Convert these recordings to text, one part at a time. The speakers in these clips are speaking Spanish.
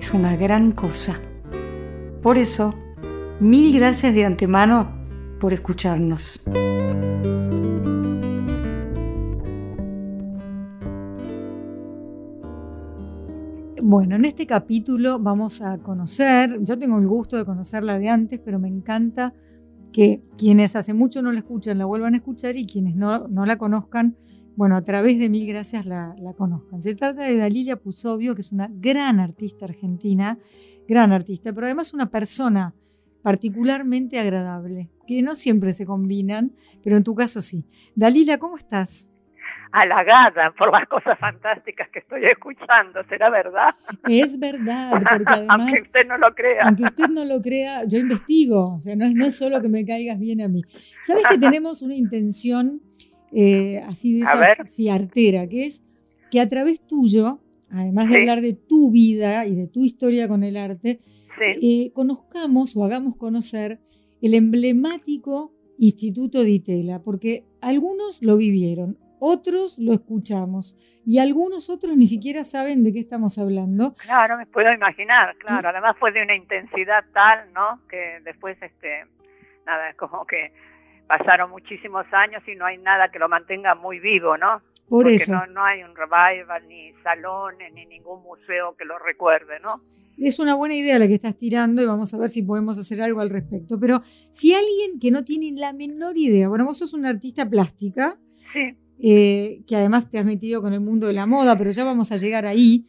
es una gran cosa. Por eso, mil gracias de antemano por escucharnos. Bueno, en este capítulo vamos a conocer, yo tengo el gusto de conocerla de antes, pero me encanta que quienes hace mucho no la escuchan la vuelvan a escuchar y quienes no, no la conozcan bueno, a través de Mil Gracias la, conozcan. Se trata de Dalilia Pusovio, que es una gran artista argentina, gran artista, pero además una persona particularmente agradable, que no siempre se combinan, pero en tu caso sí. Dalilia, ¿cómo estás? halagada por las cosas fantásticas que estoy escuchando, ¿será verdad? Es verdad, porque además... aunque usted no lo crea. Aunque usted no lo crea, yo investigo, o sea, no es, no es solo que me caigas bien a mí. ¿Sabes que tenemos una intención eh, así de esa artera, que es que a través tuyo, además de hablar de tu vida y de tu historia con el arte, eh, conozcamos o hagamos conocer el emblemático Instituto de Itela, porque algunos lo vivieron, otros lo escuchamos y algunos otros ni siquiera saben de qué estamos hablando. Claro, me puedo imaginar, claro. Además fue de una intensidad tal, ¿no? Que después, este, nada, es como que pasaron muchísimos años y no hay nada que lo mantenga muy vivo, ¿no? Por Porque eso. No, no hay un revival, ni salones, ni ningún museo que lo recuerde, ¿no? Es una buena idea la que estás tirando y vamos a ver si podemos hacer algo al respecto. Pero si alguien que no tiene la menor idea, bueno, vos sos una artista plástica, sí. Eh, que además te has metido con el mundo de la moda, pero ya vamos a llegar ahí.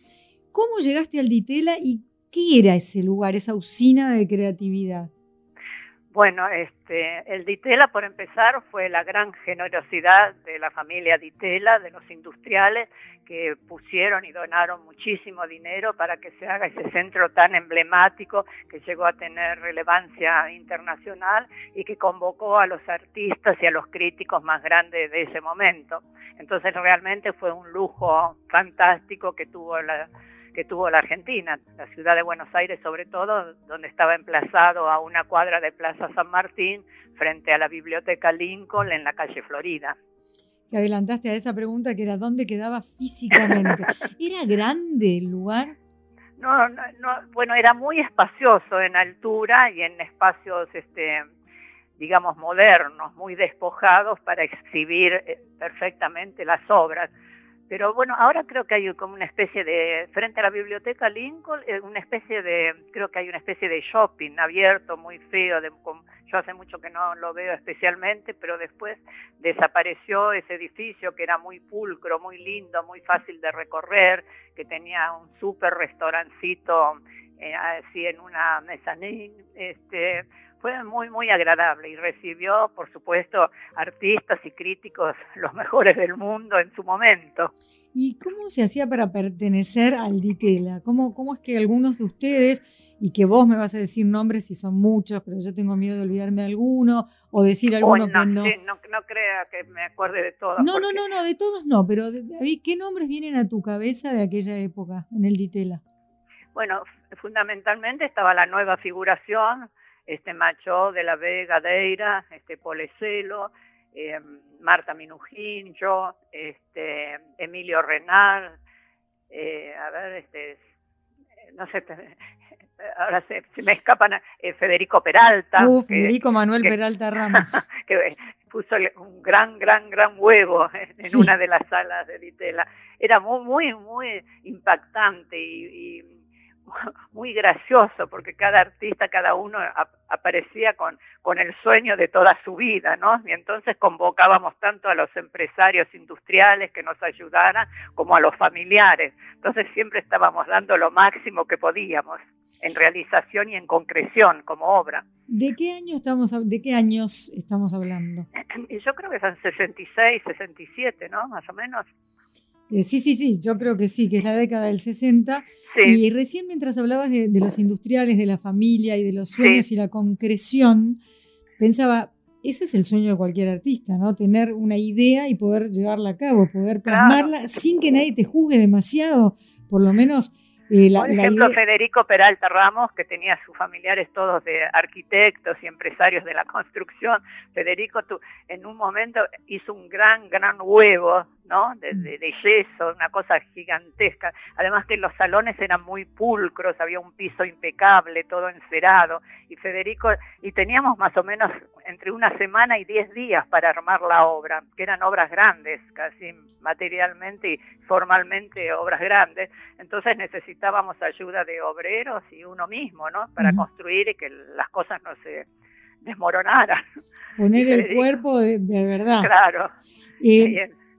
¿Cómo llegaste al Ditela y qué era ese lugar, esa usina de creatividad? Bueno, este, el Ditela, por empezar, fue la gran generosidad de la familia Ditela, de los industriales, que pusieron y donaron muchísimo dinero para que se haga ese centro tan emblemático que llegó a tener relevancia internacional y que convocó a los artistas y a los críticos más grandes de ese momento. Entonces realmente fue un lujo fantástico que tuvo la, que tuvo la Argentina, la ciudad de Buenos Aires sobre todo, donde estaba emplazado a una cuadra de Plaza San Martín frente a la Biblioteca Lincoln en la calle Florida. Te adelantaste a esa pregunta que era dónde quedaba físicamente. ¿Era grande el lugar? No, no, no, bueno, era muy espacioso en altura y en espacios, este, digamos, modernos, muy despojados para exhibir eh, perfectamente las obras. Pero bueno, ahora creo que hay como una especie de, frente a la biblioteca Lincoln, eh, una especie de, creo que hay una especie de shopping abierto, muy feo, de, yo hace mucho que no lo veo especialmente, pero después desapareció ese edificio que era muy pulcro, muy lindo, muy fácil de recorrer, que tenía un súper restaurancito eh, así en una mezzanine, este, fue muy, muy agradable y recibió, por supuesto, artistas y críticos los mejores del mundo en su momento. ¿Y cómo se hacía para pertenecer al Ditela? ¿Cómo, cómo es que algunos de ustedes, y que vos me vas a decir nombres si son muchos, pero yo tengo miedo de olvidarme de alguno, o decir alguno no, que no... Sí, no... no... crea que me acuerde de todos. No, no, no, no, de todos no, pero David, ¿qué nombres vienen a tu cabeza de aquella época en el Ditela? Bueno, fundamentalmente estaba la nueva figuración, este Macho de la Vega Deira, este Polecelo, eh, Marta Minujín, yo, este Emilio Renal, eh, a ver, este, no sé, ahora se, se me escapan, eh, Federico Peralta. Uh, Federico Manuel que, Peralta Ramos. que puso un gran, gran, gran huevo en sí. una de las salas de Vitela. Era muy, muy, muy impactante y, y muy gracioso porque cada artista, cada uno ap aparecía con, con el sueño de toda su vida, ¿no? Y entonces convocábamos tanto a los empresarios industriales que nos ayudaran como a los familiares. Entonces siempre estábamos dando lo máximo que podíamos en realización y en concreción como obra. ¿De qué año estamos, de qué años estamos hablando? Yo creo que son 66, 67, ¿no? Más o menos. Eh, sí, sí, sí, yo creo que sí, que es la década del 60. Y recién mientras hablabas de, los industriales, de la familia y de los sueños y la concreción, pensaba, ese es el sueño de cualquier artista, ¿no? Tener una idea y poder llevarla a cabo, poder plasmarla sin que nadie te juzgue demasiado, por lo menos por ejemplo, Federico Peralta Ramos, que tenía sus familiares todos de arquitectos y empresarios de la construcción. Federico tú, en un momento hizo un gran, gran huevo, ¿no? De, mm. de, yeso, una cosa gigantesca. Además que los salones eran muy pulcros, había un piso impecable, todo encerado. Y Federico, y teníamos más o menos entre una semana y diez días para armar la obra, que eran obras grandes, casi materialmente y formalmente obras grandes. Entonces necesitábamos ayuda de obreros y uno mismo, ¿no? Para construir y que las cosas no se desmoronaran. Poner el cuerpo de, verdad. Claro.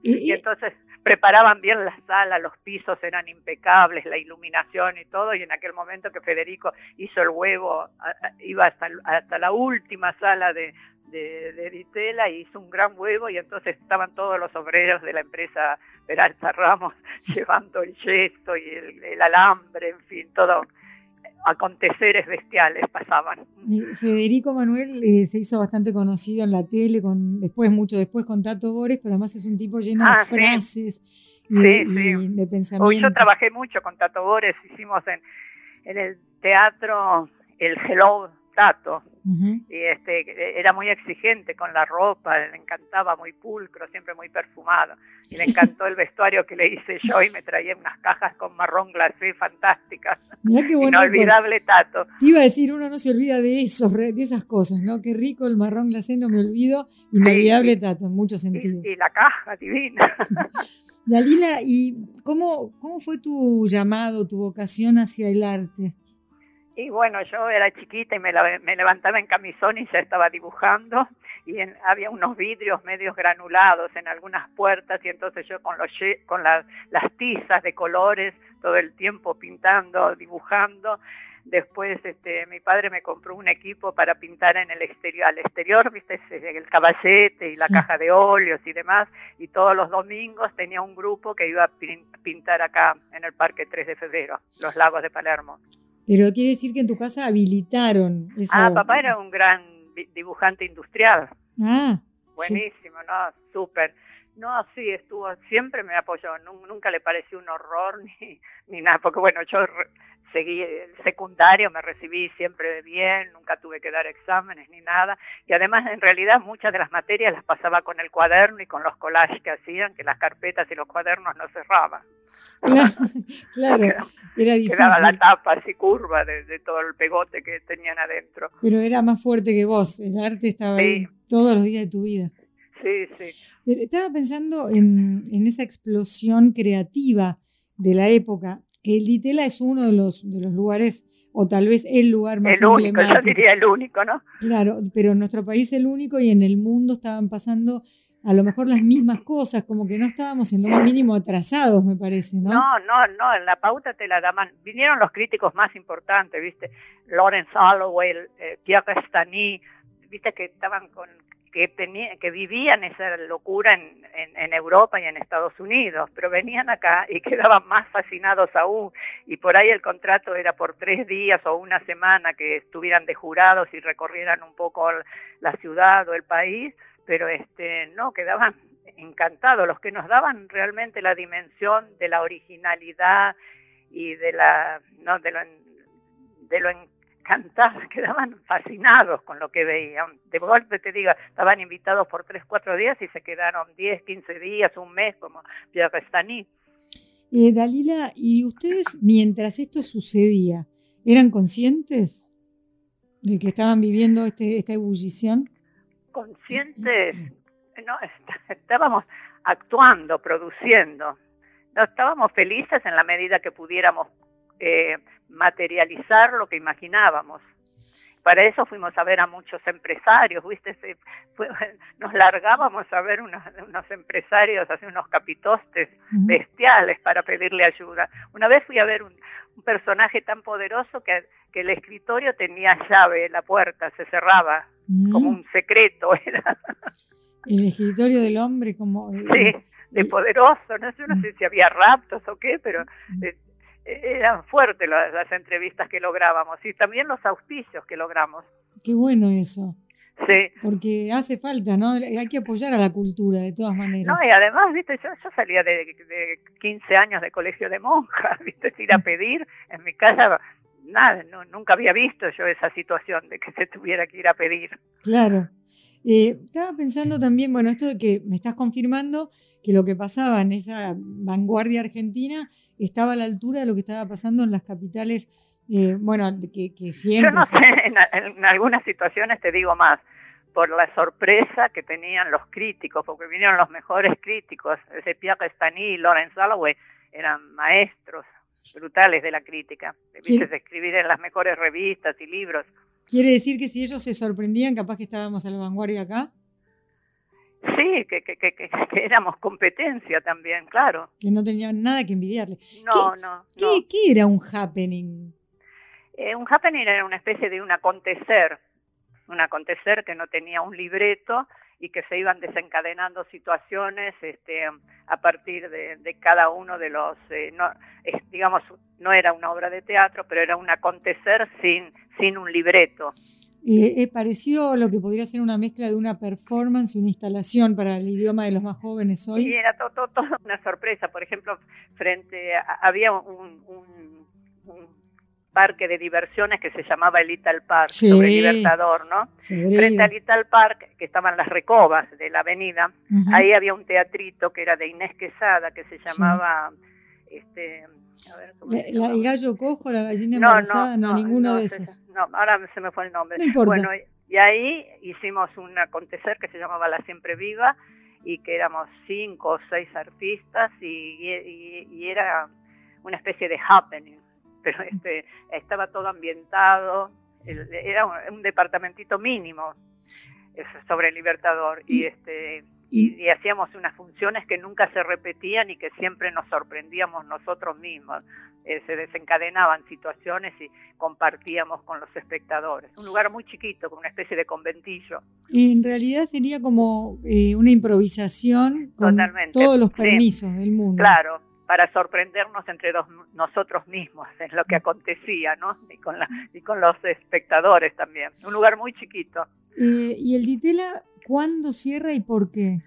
Y, entonces preparaban bien la sala, los pisos eran impecables, la iluminación y todo, y en aquel momento que Federico hizo el huevo, iba hasta, hasta la última sala de, de, de Ditela y hizo un gran huevo y entonces estaban todos los obreros de la empresa Peralta Ramos llevando el yeso y el, alambre, en fin, todo aconteceres bestiales pasaban. Federico Manuel eh, se hizo bastante conocido en la tele, con después mucho después con Tato Bores, pero además es un tipo lleno de ah, frases y, de, pensamientos. yo trabajé mucho con Tato Bores, hicimos en, en el teatro el Hello Tato, y este era muy exigente con la ropa, le encantaba muy pulcro, siempre muy perfumado. Y le encantó el vestuario que le hice yo y me traía unas cajas con marrón glacé fantásticas. Inolvidable tato. Te iba a decir, uno no se olvida de eso, de esas cosas, ¿no? Qué rico el marrón glacé, no me olvido. Inolvidable tato, en muchos sentidos. Y, la caja divina. Dalila, ¿y cómo, cómo fue tu llamado, tu vocación hacia el arte? Y bueno, yo era chiquita y me, me, levantaba en camisón y ya estaba dibujando y había unos vidrios medios granulados en algunas puertas y entonces yo con, los, con las tizas de colores todo el tiempo pintando, dibujando. Después este, mi padre me compró un equipo para pintar en el exterior, al exterior, viste, el caballete y la caja de óleos y demás. Y todos los domingos tenía un grupo que iba a pintar acá en el Parque 3 de Febrero, los lagos de Palermo. Pero quiere decir que en tu casa habilitaron eso. Ah, papá era un gran dibujante industrial. Ah. Buenísimo, ¿no? Súper. No, sí, estuvo, siempre me apoyó, nunca le pareció un horror ni, ni nada, porque bueno, yo seguí el secundario, me recibí siempre bien, nunca tuve que dar exámenes ni nada, y además en realidad muchas de las materias las pasaba con el cuaderno y con los collages que hacían, que las carpetas y los cuadernos no cerraban. Claro, era difícil. Quedaba la tapa así curva de, todo el pegote que tenían adentro. Pero era más fuerte que vos, el arte estaba ahí todos los días de tu vida. Sí, sí. estaba pensando en, en esa explosión creativa de la época que el Ditela es uno de los, de los lugares, o tal vez el lugar más el único, yo diría el único, ¿no? Claro, pero en nuestro país el único y en el mundo estaban pasando a lo mejor las mismas cosas, como que no estábamos en lo más mínimo atrasados, me parece, ¿no? No, no, no, en la pauta te la daban, vinieron los críticos más importantes, ¿viste? Lawrence Holloway, eh, Pierre ¿viste? Que estaban con que, tenía, que vivían esa locura en, en, Europa y en Estados Unidos, pero venían acá y quedaban más fascinados aún. Y por ahí el contrato era por tres días o una semana que estuvieran de jurados y recorrieran un poco la ciudad o el país, pero este no, quedaban encantados, los que nos daban realmente la dimensión de la originalidad y de la no de lo de lo cantar, quedaban fascinados con lo que veían. De golpe te diga, estaban invitados por tres, cuatro días y se quedaron 10, 15 días, un mes, como Pierre Restany. Eh, Dalila, ¿y ustedes mientras esto sucedía, eran conscientes de que estaban viviendo este, esta ebullición? Conscientes, no, estábamos actuando, produciendo. No, estábamos felices en la medida que pudiéramos eh, materializar lo que imaginábamos. Para eso fuimos a ver a muchos empresarios, ¿viste? nos largábamos a ver unos, unos empresarios, hacer unos capitostes bestiales para pedirle ayuda. Una vez fui a ver un, personaje tan poderoso que, que, el escritorio tenía llave, la puerta se cerraba, como un secreto era. El escritorio del hombre como... Sí, de poderoso, no sé, no sé si había raptos o qué, pero eh, eran fuertes las, entrevistas que lográbamos y también los auspicios que logramos. Qué bueno eso. Sí. Porque hace falta, ¿no? Hay que apoyar a la cultura de todas maneras. No, y además, viste, yo, yo salía de, de 15 años de colegio de monjas, viste, ir a pedir en mi casa nada, no, nunca había visto yo esa situación de que se tuviera que ir a pedir. Claro. Eh, estaba pensando también, bueno, esto de que me estás confirmando que lo que pasaba en esa vanguardia argentina estaba a la altura de lo que estaba pasando en las capitales, eh, bueno, que, que, siempre... Yo no sé, en, algunas situaciones te digo más, por la sorpresa que tenían los críticos, porque vinieron los mejores críticos, ese Pierre Stani y Lawrence Galloway, eran maestros brutales de la crítica, de escribir en las mejores revistas y libros. ¿Quiere decir que si ellos se sorprendían, capaz que estábamos a la vanguardia acá? Sí, que, que, que, que éramos competencia también, claro. Que no tenían nada que envidiarle. No, no, ¿qué, ¿Qué era un happening? Eh, un happening era una especie de un acontecer, un acontecer que no tenía un libreto y que se iban desencadenando situaciones este, a partir de, cada uno de los, eh, no, digamos, no era una obra de teatro, pero era un acontecer sin, sin un libreto. Eh, ¿Es parecido lo que podría ser una mezcla de una performance y una instalación para el idioma de los más jóvenes hoy? Sí, era todo, una sorpresa. Por ejemplo, frente había un parque de diversiones que se llamaba el Little Park, sobre Libertador, ¿no? Frente al Little Park, que estaban las recobas de la avenida, ahí había un teatrito que era de Inés Quesada, que se llamaba... Este, a ver, ¿cómo ¿El gallo cojo, la gallina embarazada? No, ninguno de esos. No, ahora se me fue el nombre. No importa. Bueno, y ahí hicimos un acontecer que se llamaba La Siempre Viva y que éramos cinco o seis artistas y, y era una especie de happening pero este, estaba todo ambientado, era un, departamentito mínimo sobre el Libertador y, este y, hacíamos unas funciones que nunca se repetían y que siempre nos sorprendíamos nosotros mismos. Eh, se desencadenaban situaciones y compartíamos con los espectadores. Un lugar muy chiquito, con una especie de conventillo. En realidad sería como eh, una improvisación con todos los permisos del mundo. Claro, para sorprendernos entre nosotros mismos en lo que acontecía, ¿no? Y con, la, y con los espectadores también. Un lugar muy chiquito. Eh, ¿Y el Ditela cuándo cierra y por qué?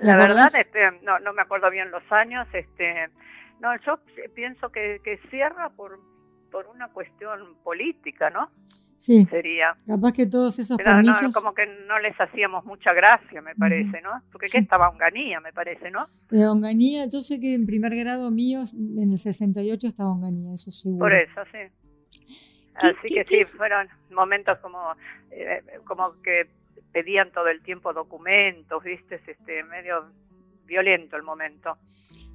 La verdad, este, no, no me acuerdo bien los años. Este, no, yo pienso que, que cierra por, por una cuestión política, ¿no? Sí. Sería. Capaz que todos esos permisos. como que no les hacíamos mucha gracia, me parece, ¿no? Porque ¿qué estaba Onganía, me parece, ¿no? Eh, Onganía, yo sé que en primer grado míos, en el 68 estaba Onganía, eso seguro. Por eso, sí. Así que sí, fueron momentos como, eh, como que pedían todo el tiempo documentos, viste, este medio violento el momento.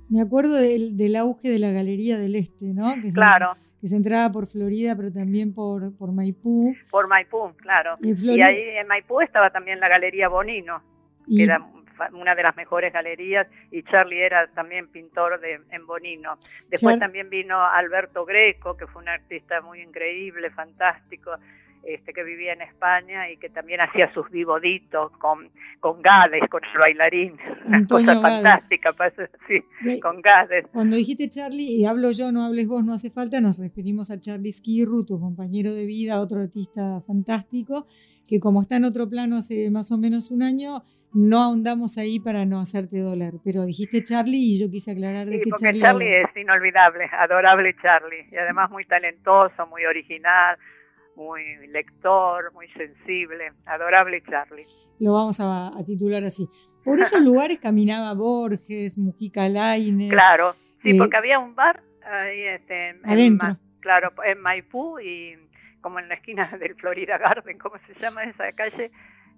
Me acuerdo del, del, auge de la Galería del Este, ¿no? Que claro. que se entraba por Florida, pero también por, por Maipú. Por Maipú, claro. Y, ahí en Maipú estaba también la Galería Bonino, que era una de las mejores galerías, y Charlie era también pintor de, en Bonino. Después también vino Alberto Greco, que fue un artista muy increíble, fantástico este, que vivía en España y que también hacía sus vivoditos con, con Gades, con el bailarín. Una cosa fantástica, sí, con Gades. Cuando dijiste Charlie, y hablo yo, no hables vos, no hace falta, nos referimos a Charlie Skirru, tu compañero de vida, otro artista fantástico, que como está en otro plano hace más o menos un año, no ahondamos ahí para no hacerte dólar, pero dijiste Charlie y yo quise aclarar de que Charlie... Charlie es inolvidable, adorable Charlie, y además muy talentoso, muy original, muy lector, muy sensible, adorable Charlie. Lo vamos a, titular así. Por esos lugares caminaba Borges, Mujica Lainez. Claro, sí, eh, porque había un bar ahí este, adentro. claro, en Maipú y como en la esquina del Florida Garden, ¿cómo se llama esa calle?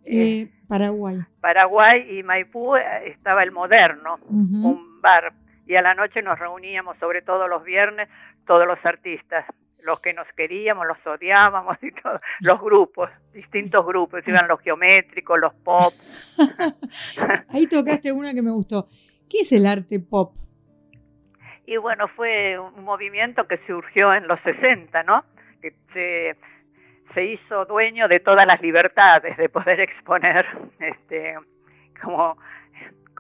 Eh, Paraguay. Paraguay y Maipú eh, estaba el Moderno, un bar. Y a la noche nos reuníamos, sobre todo los viernes, todos los artistas los que nos queríamos, los odiábamos y todos los grupos, distintos grupos, iban los geométricos, los pop. Ahí tocaste una que me gustó. ¿Qué es el arte pop? Y bueno, fue un movimiento que surgió en los 60, ¿no? Que se, se hizo dueño de todas las libertades de poder exponer este como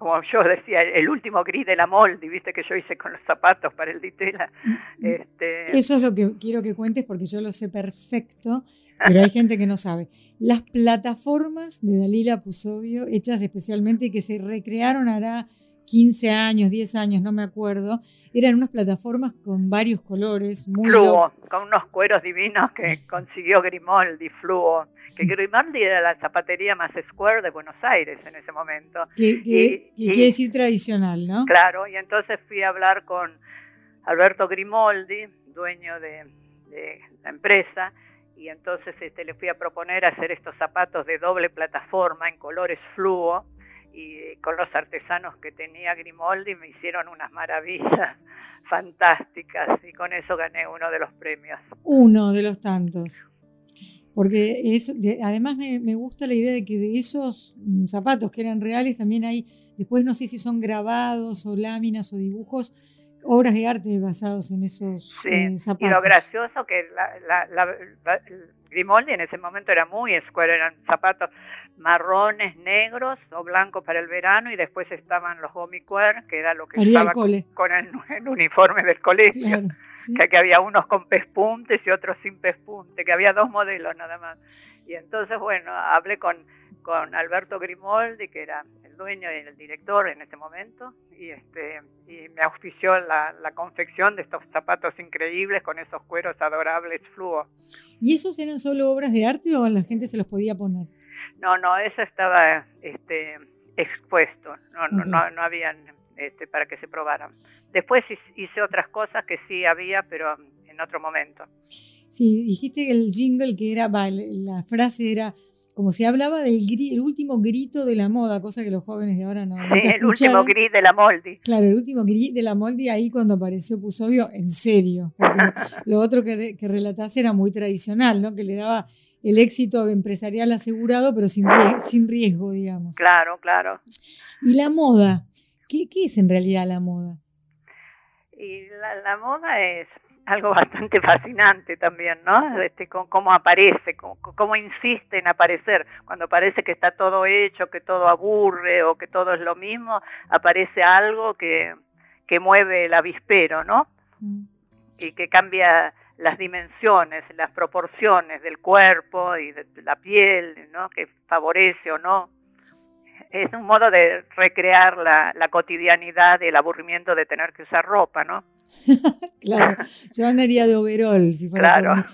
como yo decía, el último gris de la molde, viste que yo hice con los zapatos para el ditela. Mm, este... Eso es lo que quiero que cuentes porque yo lo sé perfecto, pero hay gente que no sabe. Las plataformas de Dalila Pusovio, hechas especialmente y que se recrearon hará 15 años, 10 años, no me acuerdo, eran unas plataformas con varios colores. Muy fluo, con unos cueros divinos que consiguió Grimaldi, fluo. Que Grimaldi era la zapatería más square de Buenos Aires en ese momento. Que, quiere decir tradicional, ¿no? Claro, y entonces fui a hablar con Alberto Grimaldi, dueño de, la empresa, y entonces este, le fui a proponer hacer estos zapatos de doble plataforma en colores fluo y con los artesanos que tenía Grimoldi me hicieron unas maravillas fantásticas y con eso gané uno de los premios. Uno de los tantos. Porque eso, además me, me, gusta la idea de que de esos mm, zapatos que eran reales también hay, después no sé si son grabados o láminas o dibujos, obras de arte basados en esos zapatos. Eh, y lo gracioso que la, la, Grimoldi en ese momento era muy square, eran zapatos marrones, negros o blancos para el verano y después estaban los gomicuer, que era lo que estaba con, el, uniforme del colegio, que, había unos con pespuntes y otros sin pespunte, que había dos modelos nada más. Y entonces, bueno, hablé con, con Alberto Grimoldi, que era el dueño y el director en ese momento, y, este, y me auspició la, la confección de estos zapatos increíbles con esos cueros adorables fluo. ¿Y esos eran solo obras de arte o la gente se los podía poner? No, no, eso estaba este, expuesto, no, no, no, no habían este, para que se probaran. Después hice otras cosas que sí había, pero en otro momento. Sí, dijiste que el jingle que era, la frase era como se hablaba del el último grito de la moda, cosa que los jóvenes de ahora no. Sí, el último grito de la moldi. Claro, el último grito de la moldi ahí cuando apareció Pusovio, en serio. Porque lo otro que, que relatás era muy tradicional, ¿no? Que le daba el éxito empresarial asegurado, pero sin, sin riesgo, digamos. Claro, claro. ¿Y la moda? ¿Qué, qué es en realidad la moda? Y la, moda es algo bastante fascinante también, ¿no? Este, cómo aparece, cómo, cómo, insiste en aparecer. Cuando parece que está todo hecho, que todo aburre o que todo es lo mismo, aparece algo que, que mueve el avispero, ¿no? Mm. Y que cambia las dimensiones, las proporciones del cuerpo y de la piel, ¿no? que favorece o no. Es un modo de recrear la, la cotidianidad y el aburrimiento de tener que usar ropa, ¿no? claro, yo andaría de overall si fuera claro.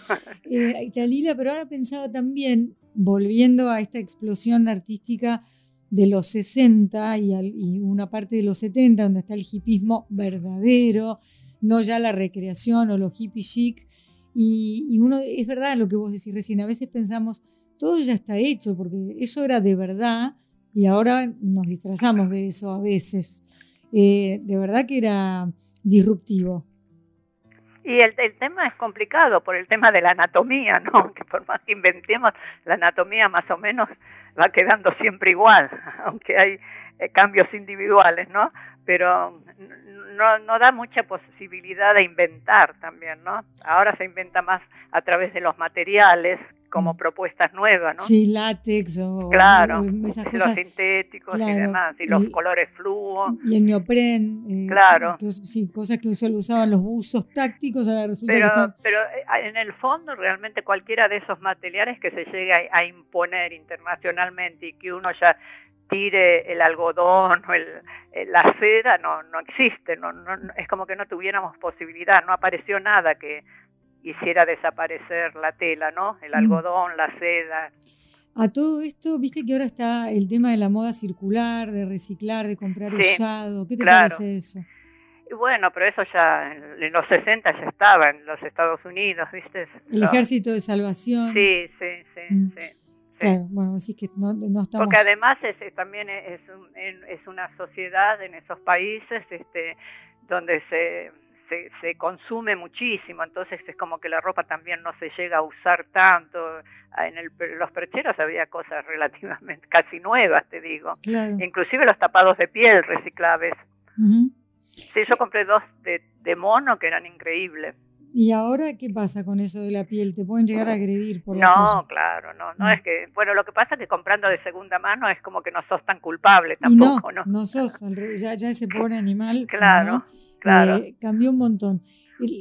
Eh, pero ahora pensaba también, volviendo a esta explosión artística de los 60 y, y una parte de los 70, donde está el hipismo verdadero, no ya la recreación o lo hippie chic, y, uno, es verdad lo que vos decís recién, a veces pensamos, todo ya está hecho, porque eso era de verdad y ahora nos disfrazamos de eso a veces. Eh, de verdad que era disruptivo. Y el, tema es complicado por el tema de la anatomía, ¿no? Que por más que inventemos, la anatomía más o menos va quedando siempre igual, aunque hay eh, cambios individuales, ¿no? Pero no, no da mucha posibilidad de inventar también, ¿no? Ahora se inventa más a través de los materiales como mm. propuestas nuevas, ¿no? Sí, látex o, claro, los sintéticos y demás, y los colores fluo. Y el neopren. Eh, claro. sí, cosas que solo usaban los buzos tácticos, ahora resulta pero, que están... Pero eh, en el fondo realmente cualquiera de esos materiales que se llegue a imponer internacionalmente y que uno ya tire el algodón o el, la seda no, no existe, no, no, es como que no tuviéramos posibilidad, no apareció nada que hiciera desaparecer la tela, ¿no? El mm. algodón, la seda. A todo esto, viste que ahora está el tema de la moda circular, de reciclar, de comprar usado. ¿Qué te parece eso? bueno, pero eso ya en los 60 ya estaba en los Estados Unidos, ¿viste? El ejército de salvación. Sí, sí, sí, mm. sí bueno, así que no, no, estamos... Porque además es, también es, es una sociedad en esos países este, donde se, se, consume muchísimo, entonces es como que la ropa también no se llega a usar tanto. Ah, en el, los percheros había cosas relativamente casi nuevas, te digo. Inclusive los tapados de piel reciclables. Sí, yo compré dos de, de mono que eran increíbles. ¿Y ahora qué pasa con eso de la piel? ¿Te pueden llegar a agredir por No, claro, no. No mm. es que, bueno, lo que pasa es que comprando de segunda mano es como que no sos tan culpable tampoco, ¿no? No, no sos, ya, ya ese pobre animal. Claro, claro. Eh, cambió un montón.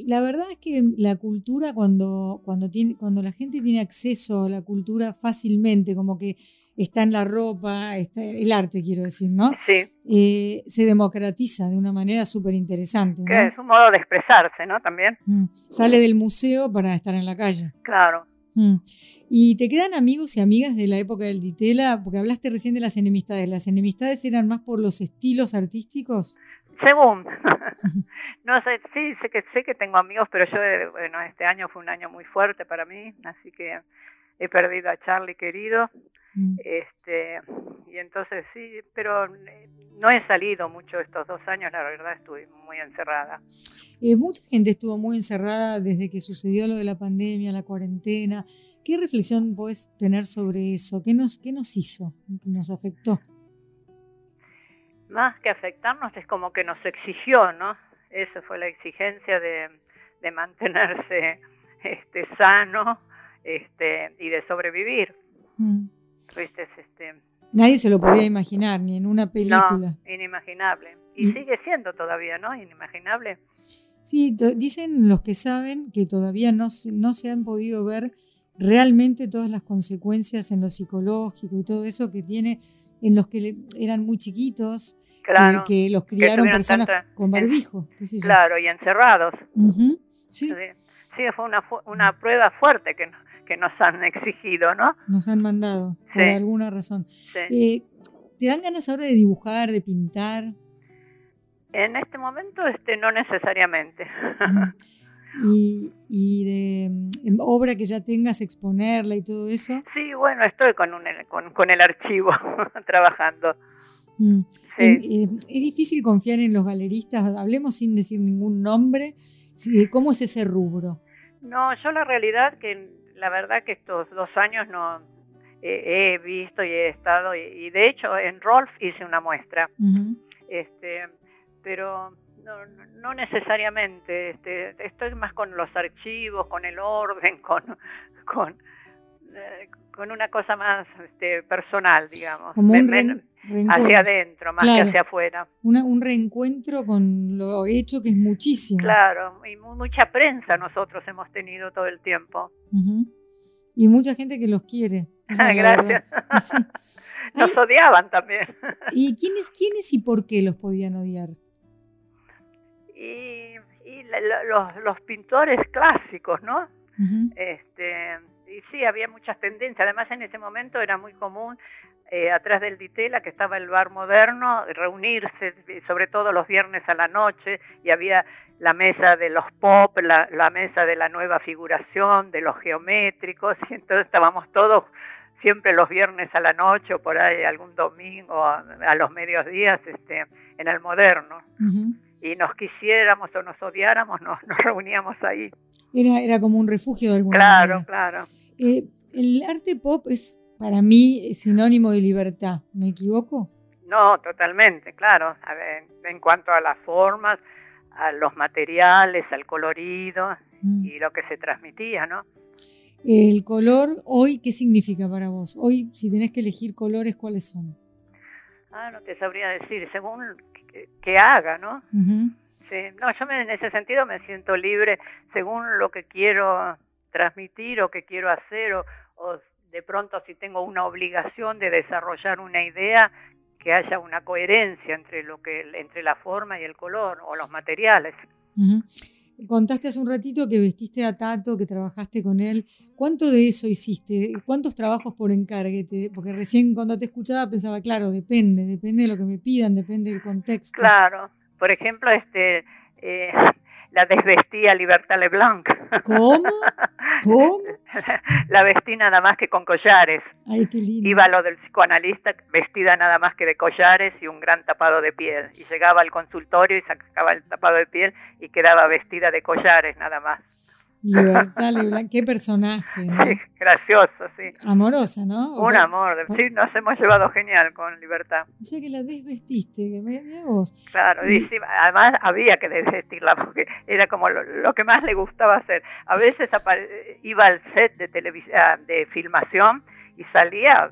La verdad es que la cultura, cuando, cuando, tiene, cuando la gente tiene acceso a la cultura fácilmente, como que está en la ropa, está el arte, quiero decir, ¿no? Sí. Eh, se democratiza de una manera súper interesante. Que es un modo de expresarse, ¿no? También. Mm. Sale del museo para estar en la calle. Claro. Mm. ¿Y te quedan amigos y amigas de la época del Ditela? Porque hablaste recién de las enemistades. ¿Las enemistades eran más por los estilos artísticos? Según. no sé, sí, sé que, sé que tengo amigos, pero yo, eh, bueno, este año fue un año muy fuerte para mí, así que he perdido a Charlie querido. Mm. Este, y entonces sí, pero eh, no he salido mucho estos dos años, la verdad estuve muy encerrada. Eh, mucha gente estuvo muy encerrada desde que sucedió lo de la pandemia, la cuarentena. ¿Qué reflexión puedes tener sobre eso? ¿Qué nos, qué nos hizo? ¿Qué nos afectó? Más que afectarnos es como que nos exigió, ¿no? Esa fue la exigencia de, de mantenerse este, sano este, y de sobrevivir. Mm. Este, Nadie se lo podía imaginar, ni en una película. No, inimaginable. Y, sigue siendo todavía, ¿no? Inimaginable. Sí, dicen los que saben que todavía no, no se han podido ver realmente todas las consecuencias en lo psicológico y todo eso que tiene en los que eran muy chiquitos, que, los criaron personas con barbijo. claro, y encerrados. sí. sí. fue una, una prueba fuerte que, que nos han exigido, ¿no? Nos han mandado, por alguna razón. Eh, ¿Te dan ganas ahora de dibujar, de pintar? En este momento este, no necesariamente. ¿Y, y de em, obra que ya tengas, exponerla y todo eso? Sí, bueno, estoy con, un, con, con el archivo trabajando. Mm. Eh, es difícil confiar en los galeristas, hablemos sin decir ningún nombre. ¿Cómo es ese rubro? No, yo la realidad que la verdad que estos dos años no he visto y he estado, y, de hecho en Rolf hice una muestra, este, pero no, no necesariamente, este, estoy más con los archivos, con el orden, con, con, eh, con una cosa más este, personal, digamos. hacia adentro, más que hacia afuera. un reencuentro con lo hecho que es muchísimo. Claro, y mucha prensa nosotros hemos tenido todo el tiempo. Y mucha gente que los quiere. Gracias. Nos odiaban también. ¿Y quiénes, quiénes y por qué los podían odiar? Y, los, los, pintores clásicos, ¿no? este, y sí, había muchas tendencias. Además, en ese momento era muy común, eh, atrás del Ditela, que estaba el bar moderno, reunirse, sobre todo los viernes a la noche, y había la mesa de los pop, la, la mesa de la nueva figuración, de los geométricos, y entonces estábamos todos siempre los viernes a la noche o por ahí algún domingo a, los medios días este, en el moderno. Y nos quisiéramos o nos odiáramos, nos, nos reuníamos ahí. Era, era como un refugio de alguna claro, manera. Claro, claro. Eh, el arte pop es para mí sinónimo de libertad, ¿me equivoco? No, totalmente, claro. A ver, en cuanto a las formas, a los materiales, al colorido mm. y lo que se transmitía, ¿no? El color, hoy, ¿qué significa para vos? Hoy, si tenés que elegir colores, ¿cuáles son? Ah, no te sabría decir, según que, haga, ¿no? Sí, no, yo en ese sentido me siento libre según lo que quiero transmitir o que quiero hacer o, de pronto si tengo una obligación de desarrollar una idea que haya una coherencia entre lo que entre la forma y el color o los materiales. Contaste hace un ratito que vestiste a Tato, que trabajaste con él. ¿Cuánto de eso hiciste? ¿Cuántos trabajos por encargue? Porque recién cuando te escuchaba pensaba, claro, depende, depende de lo que me pidan, depende del contexto. Claro. Por ejemplo, este eh, la desvestía Libertad Leblanc. ¿Cómo? ¿Cómo? La vestí nada más que con collares. Ay, qué lindo. Iba lo del psicoanalista vestida nada más que de collares y un gran tapado de piel. Y llegaba al consultorio y sacaba el tapado de piel y quedaba vestida de collares nada más. Libertad Leblanc, qué personaje, ¿no? Sí, gracioso, sí. Amorosa, ¿no? Un amor, sí, nos hemos llevado genial con Libertad. O sea que la desvestiste, que me vos. Claro, y... además había que desvestirla porque era como lo, que más le gustaba hacer. A veces iba al set de televisión, de filmación y salía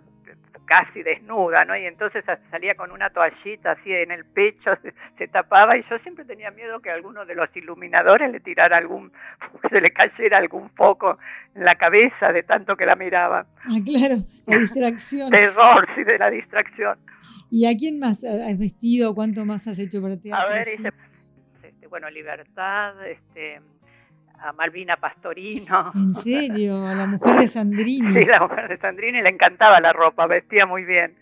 casi desnuda, ¿no? Y entonces salía con una toallita así en el pecho, se, tapaba y yo siempre tenía miedo que alguno de los iluminadores le tirara algún, se le cayera algún foco en la cabeza de tanto que la miraba. Ah, claro, la distracción. Terror, sí, de la distracción. ¿Y a quién más has vestido? ¿Cuánto más has hecho para teatro? A ver, este, bueno, Libertad, este a Malvina Pastorino. ¿En serio? A la mujer de Sandrini. Sí, la mujer de Sandrini le encantaba la ropa, vestía muy bien.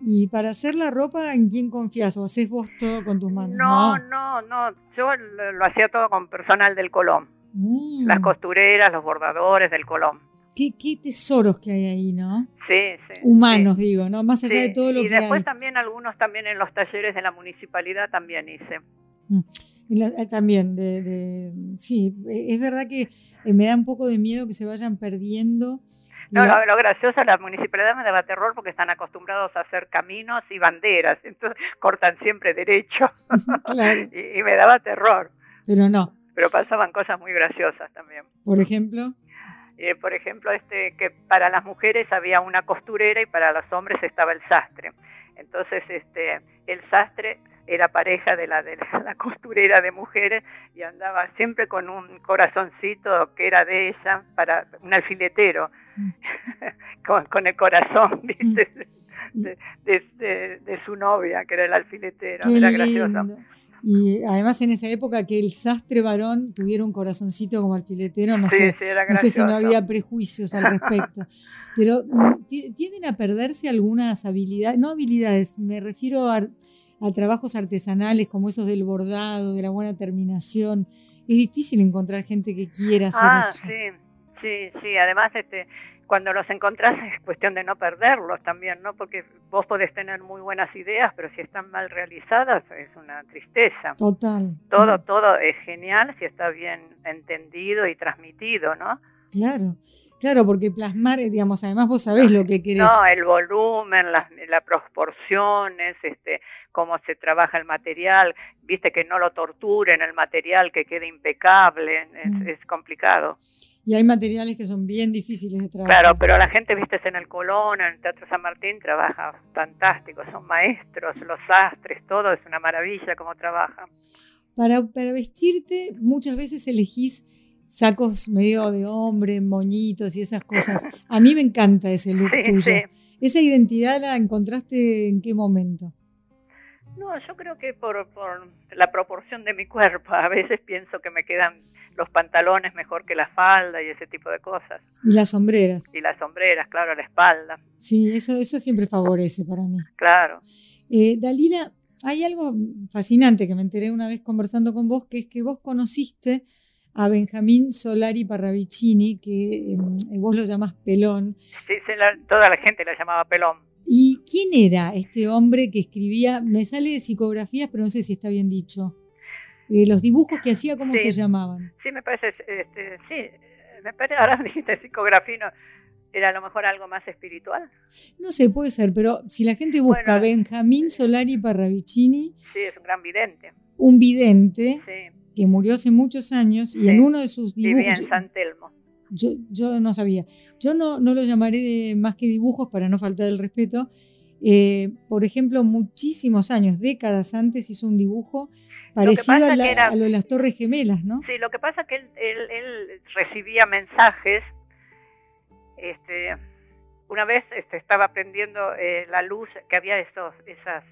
¿Y para hacer la ropa en quién confías? ¿O haces vos todo con tus manos? No, no, no. Yo lo, hacía todo con personal del Colón. Mm. Las costureras, los bordadores del Colón. Qué, qué, tesoros que hay ahí, ¿no? Sí, sí. Humanos, digo, ¿no? Más allá de todo lo que hay. Y después también algunos también en los talleres de la municipalidad también hice. Mm. Eh, también, de, sí, e, es verdad que eh, me da un poco de miedo que se vayan perdiendo. No, lo, gracioso, la municipalidad me daba terror porque están acostumbrados a hacer caminos y banderas, entonces cortan siempre derecho y, me daba terror. Pero no. Pero pasaban cosas muy graciosas también. Por ejemplo. Eh, por ejemplo, este que para las mujeres había una costurera y para los hombres estaba el sastre. Entonces, este, el sastre era pareja de la de la costurera de mujeres y andaba siempre con un corazoncito que era de ella para un alfiletero mm. con, el corazón mm. de, su novia que era el alfiletero era gracioso y además en esa época que el sastre varón tuviera un corazoncito como alfiletero, no, sé, no sé si no había prejuicios al respecto. Pero mm, tienden a perderse algunas habilidades, no habilidades, me refiero a a trabajos artesanales como esos del bordado, de la buena terminación. Es difícil encontrar gente que quiera hacer ah, eso. Sí, sí, sí. Además, este, cuando los encontrás es cuestión de no perderlos también, ¿no? Porque vos podés tener muy buenas ideas, pero si están mal realizadas es una tristeza. Total. Todo, todo es genial si está bien entendido y transmitido, ¿no? Claro. Claro, porque plasmar, digamos, además vos sabés lo que querés. No, el volumen, las, las proporciones, este, cómo se trabaja el material, viste que no lo torturen el material, que quede impecable, es, mm. complicado. Y hay materiales que son bien difíciles de trabajar. Claro, pero la gente, viste, en el Colón, en el Teatro San Martín, trabaja fantástico, son maestros, los astres, todo es una maravilla cómo trabajan. Para, para vestirte, muchas veces elegís sacos medio de hombre, moñitos y esas cosas. A mí me encanta ese look tuyo. ¿Esa identidad la encontraste en qué momento? No, yo creo que por, por la proporción de mi cuerpo. A veces pienso que me quedan los pantalones mejor que la falda y ese tipo de cosas. Y las sombreras. Y las sombreras, claro, la espalda. Sí, eso, eso siempre favorece para mí. Claro. Eh, Dalila, hay algo fascinante que me enteré una vez conversando con vos, que es que vos conociste a Benjamín Solari Parravicini, que em, vos lo llamás Pelón. Sí, toda la gente lo llamaba Pelón. ¿Y quién era este hombre que escribía? Me sale de psicografías, pero no sé si está bien dicho. Eh, los dibujos que hacía, ¿cómo se llamaban? Sí, me parece, este, sí, me parece, ahora dijiste psicografía, ¿era a lo mejor algo más espiritual? No sé, puede ser, pero si la gente busca Benjamín Solari Parravicini. Sí, es un gran vidente. Un vidente que murió hace muchos años y en uno de sus dibujos. Vivía en San Telmo. Yo, yo no sabía. Yo no, no lo llamaré de más que dibujos para no faltar el respeto. Eh, por ejemplo, muchísimos años, décadas antes, hizo un dibujo parecido a, lo de las Torres Gemelas, ¿no? Sí, lo que pasa es que él, él, recibía mensajes. Este, una vez este, estaba prendiendo eh, la luz, que había esos, esas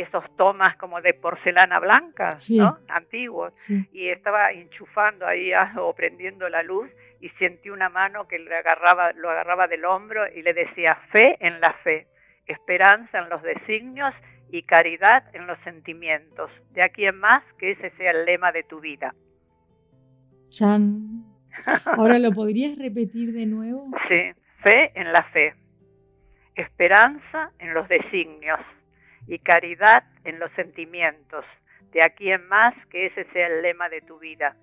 esos tomas como de porcelana blanca, ¿no? Antiguos. Y estaba enchufando ahí o prendiendo la luz y sentí una mano que le agarraba, lo agarraba del hombro y le decía fe en la fe, esperanza en los designios y caridad en los sentimientos. De aquí en más que ese sea el lema de tu vida. Chan. Ahora lo podrías repetir de nuevo. Sí, fe en la fe, esperanza en los designios y caridad en los sentimientos. De aquí en más que ese sea el lema de tu vida.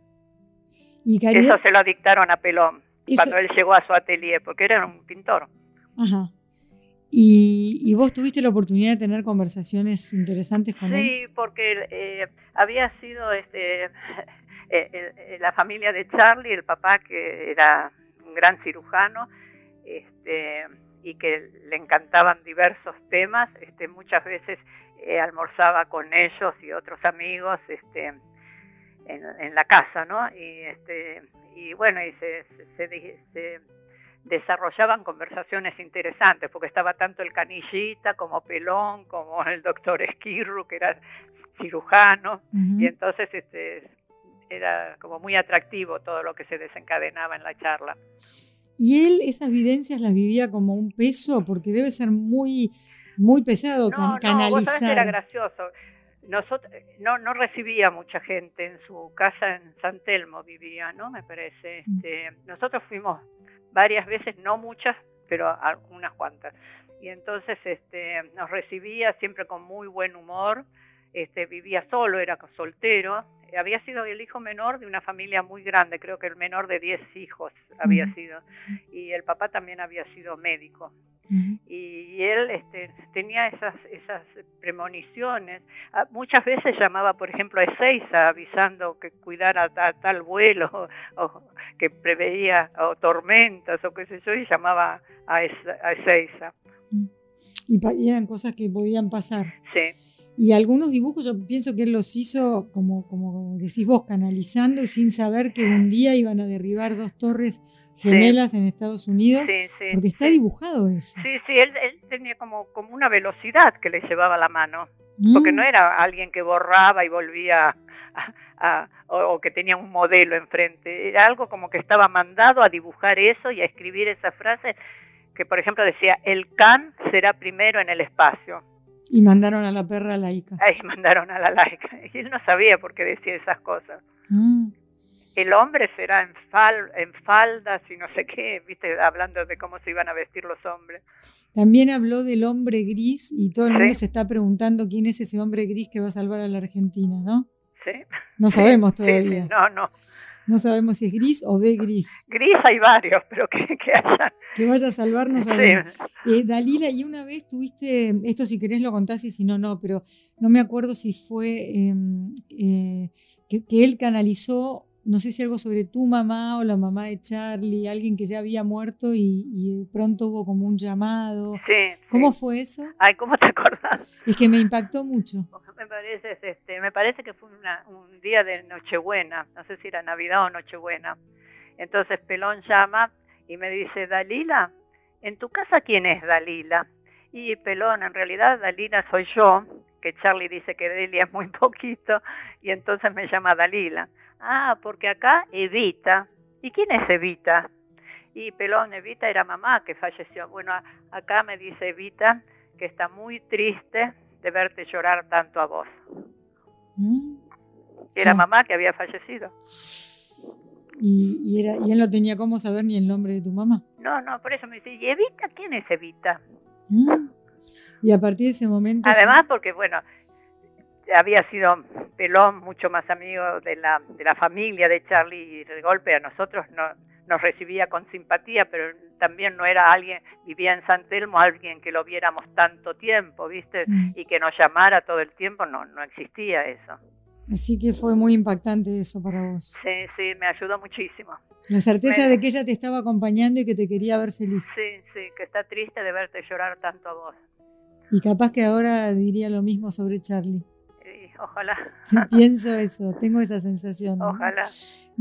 Y Eso se lo dictaron a Pelón cuando él llegó a su atelier, porque era un pintor. Ajá. ¿Y, vos tuviste la oportunidad de tener conversaciones interesantes con él? Sí, porque eh, había sido este, eh, la familia de Charlie, el papá que era un gran cirujano, este, y que le encantaban diversos temas, este, muchas veces eh, almorzaba con ellos y otros amigos este, en, la casa, ¿no? Y, este, y bueno, y se, se, desarrollaban conversaciones interesantes, porque estaba tanto el canillita como Pelón, como el doctor Esquirru, que era cirujano, y entonces este, era como muy atractivo todo lo que se desencadenaba en la charla. ¿Y él esas vivencias las vivía como un peso? Porque debe ser muy, muy pesado no, canalizar. No, era gracioso. Nosotros, no, no recibía mucha gente en su casa en San Telmo vivía, ¿no? Me parece. Mm. Este, nosotros fuimos varias veces, no muchas, pero unas cuantas. Y entonces este, nos recibía siempre con muy buen humor. Este, vivía solo, era soltero, había sido el hijo menor de una familia muy grande, creo que el menor de 10 hijos había sido, y el papá también había sido médico. Y él este, tenía esas, esas premoniciones. Ah, muchas veces llamaba, por ejemplo, a Ezeiza avisando que cuidara tal vuelo, o, que preveía o tormentas o qué sé yo, y llamaba a, Ezeiza. Y eran cosas que podían pasar. Sí. Y algunos dibujos yo pienso que él los hizo, como, como decís vos, canalizando y sin saber que un día iban a derribar dos torres gemelas en Estados Unidos. Sí, sí, porque está dibujado eso. Sí, sí, él, tenía como, como una velocidad que le llevaba la mano. Porque no mm. era alguien que borraba y volvía a, o, que tenía un modelo enfrente. Era algo como que estaba mandado a dibujar eso y a escribir esa frase que, por ejemplo, decía, el can será primero en el espacio. Y mandaron a la perra laica. Ahí mandaron a la laica. Y él no sabía por qué decía esas cosas. Mm. El hombre será en, fal, en faldas y no sé qué, viste, hablando de cómo se iban a vestir los hombres. También habló del hombre gris y todo el mundo se está preguntando quién es ese hombre gris que va a salvar a la Argentina, ¿no? Sí. No sabemos todavía. no, no. No sabemos si es gris o de gris. Gris hay varios, pero que, que haya. Que vaya a salvar, no sabemos. Eh, Dalila, y una vez tuviste, esto si querés lo contás y si no, no, pero no me acuerdo si fue em, eh, que, él canalizó, no sé si algo sobre tu mamá o la mamá de Charlie, alguien que ya había muerto y, de pronto hubo como un llamado. Sí. ¿Cómo fue eso? Ay, ¿cómo te acordás? Es que me impactó mucho me parece, este, me parece que fue un día de Nochebuena, no sé si era Navidad o Nochebuena. Entonces Pelón llama y me dice, Dalila, ¿en tu casa quién es Dalila? Y Pelón, en realidad Dalila soy yo, que Charlie dice que Delia es muy poquito, y entonces me llama Dalila. Ah, porque acá Evita. ¿Y quién es Evita? Y Pelón, Evita era mamá que falleció. Bueno, acá me dice Evita que está muy triste de verte llorar tanto a vos. Mm. Era mamá que había fallecido. ¿Y, era, ¿Y él no tenía cómo saber ni el nombre de tu mamá? No, no, por eso me dice, ¿y Evita quién es Evita? Mm. Y a partir de ese momento... Además, porque bueno, había sido Pelón mucho más amigo de la, de la familia de Charlie y de golpe a nosotros no, nos recibía con simpatía, pero también no era alguien, vivía en San Telmo, alguien que lo viéramos tanto tiempo, ¿viste? Mm. Y que nos llamara todo el tiempo, no, no existía eso. Así que fue muy impactante eso para vos. Sí, sí, me ayudó muchísimo. La certeza de que ella te estaba acompañando y que te quería ver feliz. Sí, sí, que está triste de verte llorar tanto a vos. Y capaz que ahora diría lo mismo sobre Charlie. Sí, ojalá. pienso eso, tengo esa sensación. Ojalá.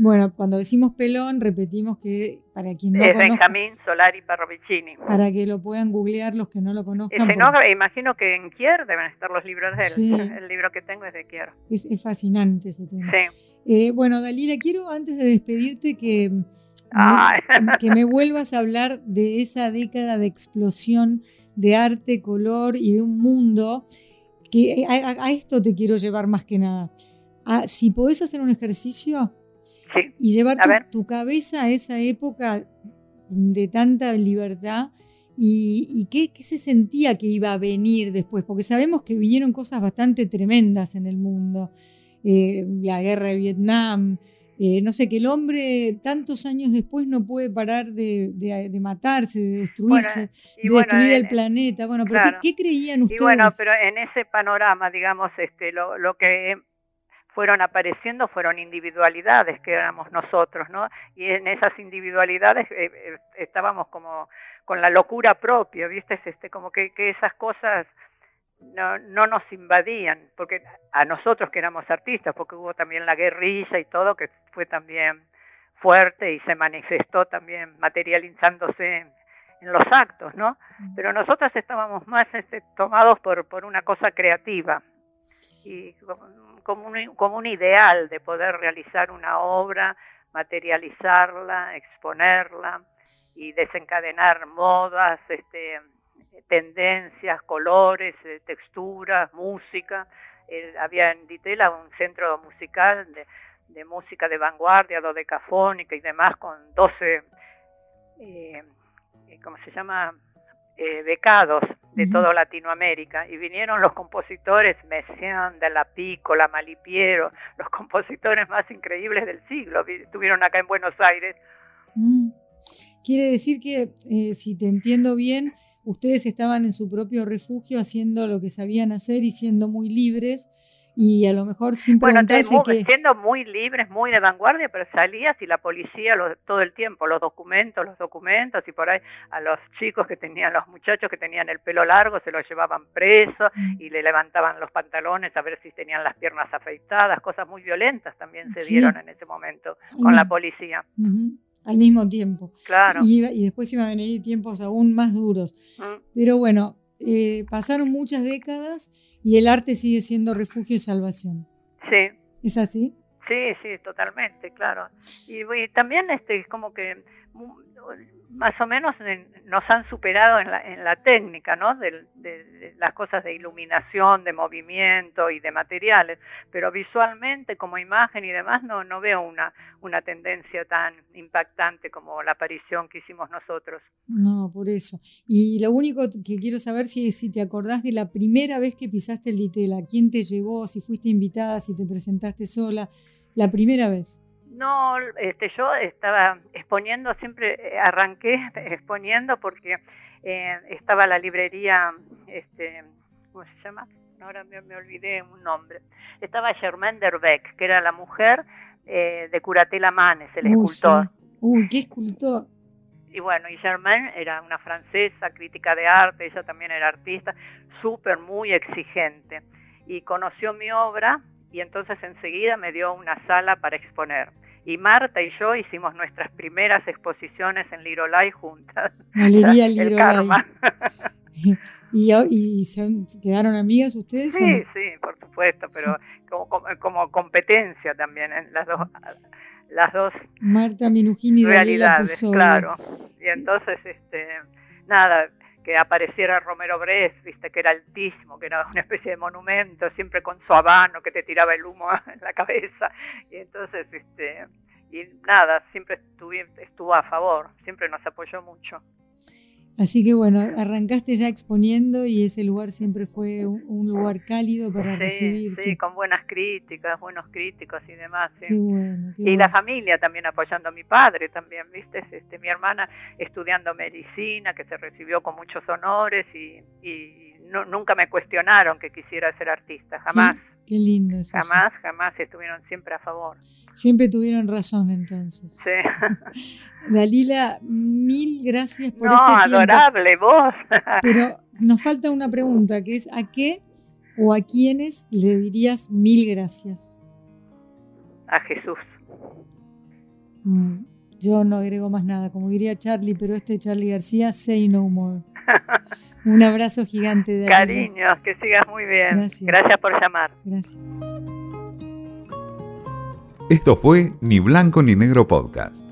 Bueno, cuando decimos pelón, repetimos que para quien no es Benjamín Solari Parrovicini. Para que lo puedan googlear los que no lo conozcan. imagino que en Kier deben estar los libros de él. El libro que tengo es de Kier. Es, fascinante ese tema. Sí. Eh, bueno, Dalila, quiero antes de despedirte que, me, que me vuelvas a hablar de esa década de explosión de arte, color y de un mundo que a, esto te quiero llevar más que nada. si podés hacer un ejercicio y llevar tu, cabeza a esa época de tanta libertad y, qué, se sentía que iba a venir después, porque sabemos que vinieron cosas bastante tremendas en el mundo, eh, la guerra de Vietnam, eh, no sé, que el hombre tantos años después no puede parar de, matarse, de destruirse, de destruir el planeta. Bueno, pero ¿qué, creían ustedes? Y bueno, pero en ese panorama, digamos, este, lo, lo que fueron apareciendo fueron individualidades que éramos nosotros, ¿no? Y en esas individualidades eh, eh, estábamos como con la locura propia, ¿viste? Este, como que, que esas cosas no, no nos invadían, porque a nosotros que éramos artistas, porque hubo también la guerrilla y todo, que fue también fuerte y se manifestó también materializándose en, los actos, ¿no? Pero nosotros estábamos más este, tomados por, por una cosa creativa y como un, como un ideal de poder realizar una obra, materializarla, exponerla y desencadenar modas, este, tendencias, colores, eh, texturas, música. había en Ditela un centro musical de, música de vanguardia, dodecafónica y demás, con 12, eh, eh, ¿cómo se llama? Eh, becados de toda Latinoamérica y vinieron los compositores Messiaen, de la Piccola, Malipiero, los compositores más increíbles del siglo, estuvieron acá en Buenos Aires. Mm. Quiere decir que, eh, si te entiendo bien, ustedes estaban en su propio refugio haciendo lo que sabían hacer y siendo muy libres y a lo mejor sin bueno, siendo muy libres, muy de vanguardia, pero salías y la policía todo el tiempo, los documentos, los documentos, y por ahí a los chicos que tenían, los muchachos que tenían el pelo largo, se los llevaban presos mm. y le levantaban los pantalones a ver si tenían las piernas afeitadas, cosas muy violentas también se dieron en ese momento con la policía. Al mismo tiempo. Claro. Y, después iban a venir tiempos aún más duros. Mm. Pero bueno, eh, pasaron muchas décadas y el arte sigue siendo refugio y salvación. Sí. ¿Es así? Sí, sí, totalmente, claro. Y, también este como que más o menos nos han superado en la, técnica, ¿no? De, las cosas de iluminación, de movimiento y de materiales, pero visualmente como imagen y demás no, no veo una, una tendencia tan impactante como la aparición que hicimos nosotros. No, por eso. Y lo único que quiero saber si, si te acordás de la primera vez que pisaste el Ditela, quién te llevó, si fuiste invitada, si te presentaste sola, la primera vez. No, este, yo estaba exponiendo, siempre eh, arranqué exponiendo porque eh, estaba la librería, este, ¿cómo se llama? Ahora me, olvidé un nombre. Estaba Germaine Derbeck, que era la mujer eh, de Curatela Manes, el escultor. Uy, qué escultor. Y bueno, y Germaine era una francesa, crítica de arte, ella también era artista, súper, muy exigente. Y conoció mi obra y entonces enseguida me dio una sala para exponer y Marta y yo hicimos nuestras primeras exposiciones en Lirolay juntas. Galería Lirolay. ¿Y, ¿Y se quedaron amigas ustedes? Sí, sí, por supuesto, pero Como, como, competencia también en las dos las dos Marta Minujini y realidades, claro. Y entonces este nada, que apareciera Romero Brest, viste que era altísimo, que era una especie de monumento, siempre con su habano que te tiraba el humo en la cabeza. Y entonces, este, y nada, siempre estuvo a favor, siempre nos apoyó mucho. Así que bueno, arrancaste ya exponiendo y ese lugar siempre fue un, lugar cálido para recibir Sí, con buenas críticas, buenos críticos y demás. y la familia también apoyando a mi padre también, ¿viste? Este, mi hermana estudiando medicina, que se recibió con muchos honores y, nunca me cuestionaron que quisiera ser artista, jamás. Qué lindo eso. Jamás, jamás estuvieron siempre a favor. Siempre tuvieron razón entonces. Sí. Dalila, mil gracias por no, este tiempo. adorable, vos. Pero nos falta una pregunta, que es ¿a qué o a quiénes le dirías mil gracias? A Jesús. Mm, yo no agrego más nada, como diría Charlie, pero este Charlie García, say no more. Un abrazo gigante de Cariños, que sigas muy bien. Gracias. Gracias por llamar. Gracias. Esto fue Ni Blanco ni Negro Podcast